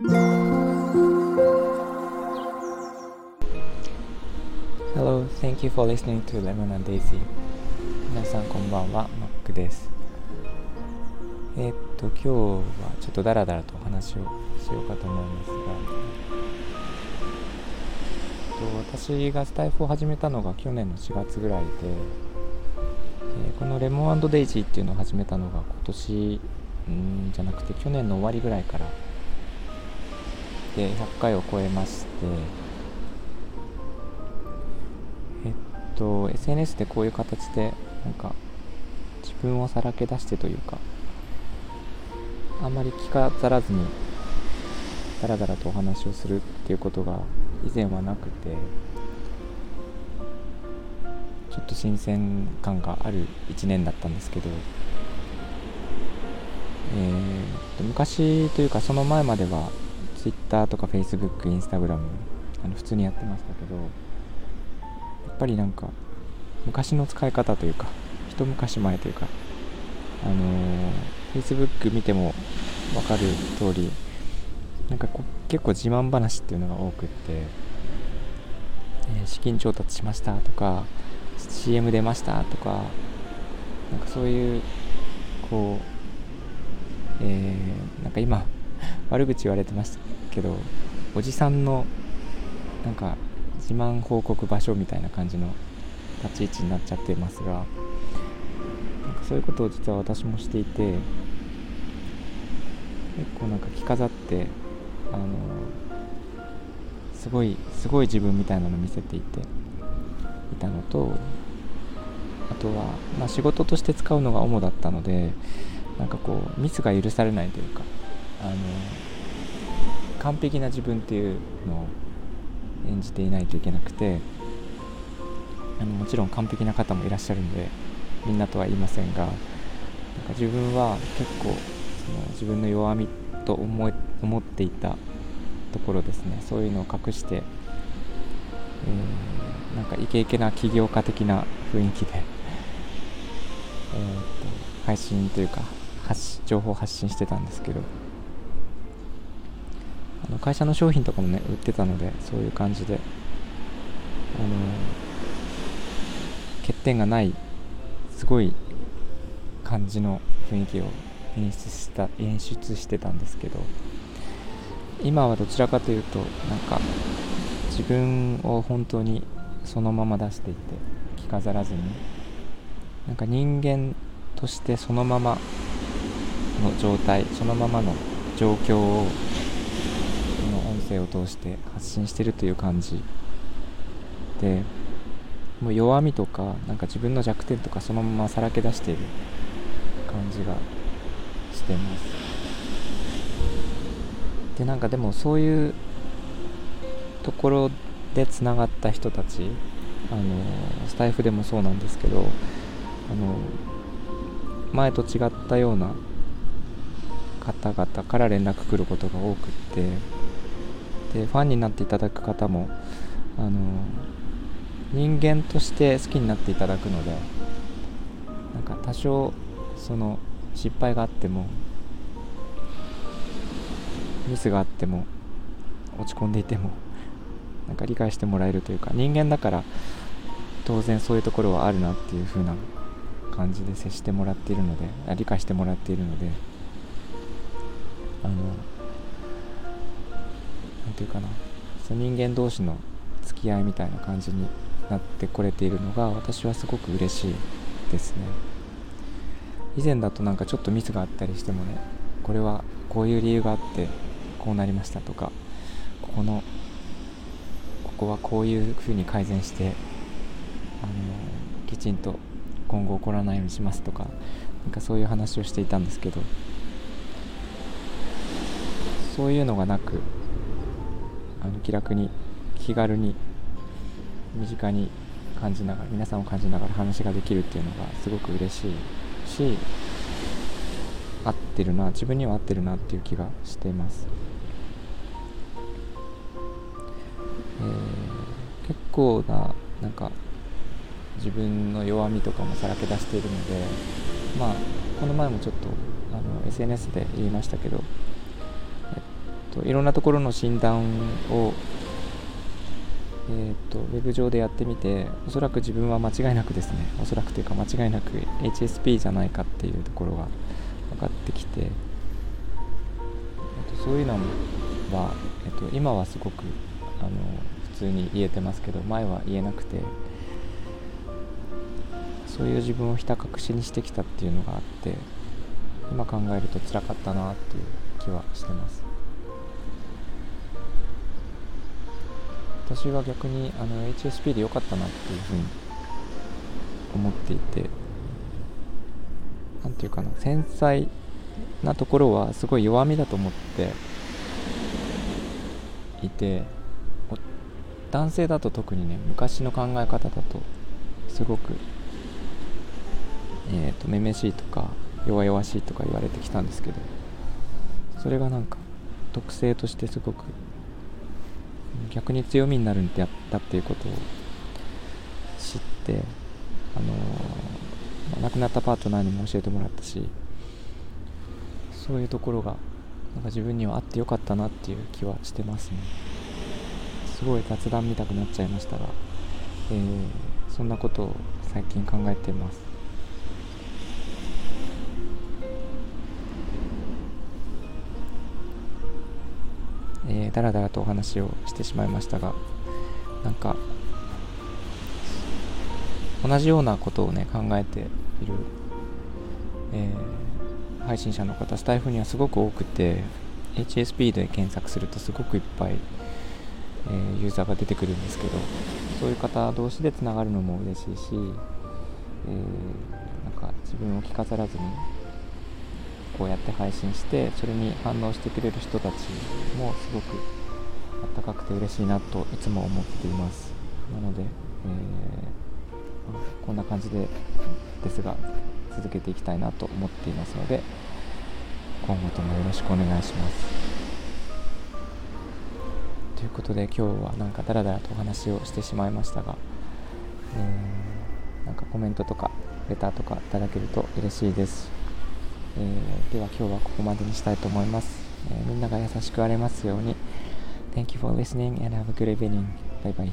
Hello, thank you for listening to Lemon and Daisy. 皆さんこんばんは、マックです。えーっと、今日はちょっとダラダラとお話をしようかと思うんですが、えっと私がスタイフを始めたのが去年の4月ぐらいで、えーこのレモンデイジーっていうのを始めたのが今年んじゃなくて去年の終わりぐらいからで100回を超えまして。えっと SNS でこういう形でなんか自分をさらけ出してというかあんまり着飾らずにダラダラとお話をするっていうことが以前はなくてちょっと新鮮感がある1年だったんですけど、えーと昔というかその前までは Twitter とか Facebook、Instagram あの普通にやってましたけどやっぱりなんか昔の使い方というか一昔前というかあのー Facebook 見ても分かる通りなんかこ結構自慢話っていうのが多くって、えー資金調達しましたとか CM 出ましたとかなんかそういうこうえーなんか今悪口言われてました。けどおじさんのなんか自慢報告場所みたいな感じの立ち位置になっちゃってますがなんかそういうことを実は私もしていて結構なんか着飾ってあのすごいすごい自分みたいなの見せていていたのとあとは、まあ、仕事として使うのが主だったのでなんかこうミスが許されないというかあの完璧な自分っていうのを演じていないといけなくてあのもちろん完璧な方もいらっしゃるんでみんなとは言いませんがなんか自分は結構その自分の弱みと思い思っていたところですね。そういうのを隠して、えーなんかイケイケな起業家的な雰囲気で、えーと配信というか発情報発信してたんですけどあの会社の商品とかもね売ってたのでそういう感じで。あの欠点がないすごい感じの雰囲気を演出した演出してたんですけど今はどちらかというとなんか自分を本当にそのまま出していて着飾らずになんか人間としてそのままの状態そのままの状況を声を通して発信してるという感じ。でもう弱みとかなんか自分の弱点とかそのままさらけ出している感じがしてます。でなんかでもそういうところでつながった人たちあのスタイフでもそうなんですけどあの前と違ったような方々から連絡来ることが多くってでファンになっていただく方もあの人間として好きになっていただくのでなんか多少その失敗があってもミスがあっても落ち込んでいてもなんか理解してもらえるというか人間だから当然そういうところはあるなっていう風な感じで接してもらっているので理解してもらっているのであのなんていうかな。その人間同士の付き合いみたいな感じになってこれているのが私はすごく嬉しいですね。以前だとなんかちょっとミスがあったりしてもねこれはこういう理由があってこうなりましたとかここのここはこういう風に改善してあのきちんと今後起こらないようにしますとかなんかそういう話をしていたんですけどそういうのがなくの気楽に気軽に身近に感じながら皆さんを感じながら話ができるっていうのがすごく嬉しいし合ってるな自分には合ってるなっていう気がしています、えー結構ななんか自分の弱みとかもさらけ出しているのでまあこの前もちょっとあの SNS で言いましたけどと、いろんなところの診断を、えーと、ウェブ上でやってみておそらく自分は間違いなくですねおそらくというか間違いなく HSP じゃないかっていうところが分かってきて、えーと、そういうのは、えーと今はすごくあの普通に言えてますけど前は言えなくてそういう自分をひた隠しにしてきたっていうのがあって今考えると辛かったなっていう気はしてます。私は逆にあの HSP で良かったなっていうふうに思っていて何て言うかな繊細なところはすごい弱みだと思っていて男性だと特にね昔の考え方だとすごくえーと、めめしいとか弱々しいとか言われてきたんですけどそれがなんか特性としてすごく逆に強みになるんだっていうことを知ってあのー、亡くなったパートナーにも教えてもらったしそういうところがなんか自分にはあってよかったなっていう気はしてますね。すごい雑談見たくなっちゃいましたが、えー、そんなことを最近考えてます。えー、だらだらとお話をしてしまいましたがなんか同じようなことをね考えている、えー、配信者の方スタイフにはすごく多くて HSP で検索するとすごくいっぱい、えー、ユーザーが出てくるんですけどそういう方同士でつながるのも嬉しいし、えー、なんか自分を着飾らずにこうやって配信してそれに反応してくれる人たちもすごくあったかくて嬉しいなといつも思っています。なので、えー、こんな感じでですが続けていきたいなと思っていますので今後ともよろしくお願いします。ということで今日はなんかダラダラとお話をしてしまいましたが、えー、なんかコメントとかレターとかいただけると嬉しいです。えー、では今日はここまでにしたいと思います、えー、みんなが優しくありますように Thank you for listening and have a good evening. Bye bye.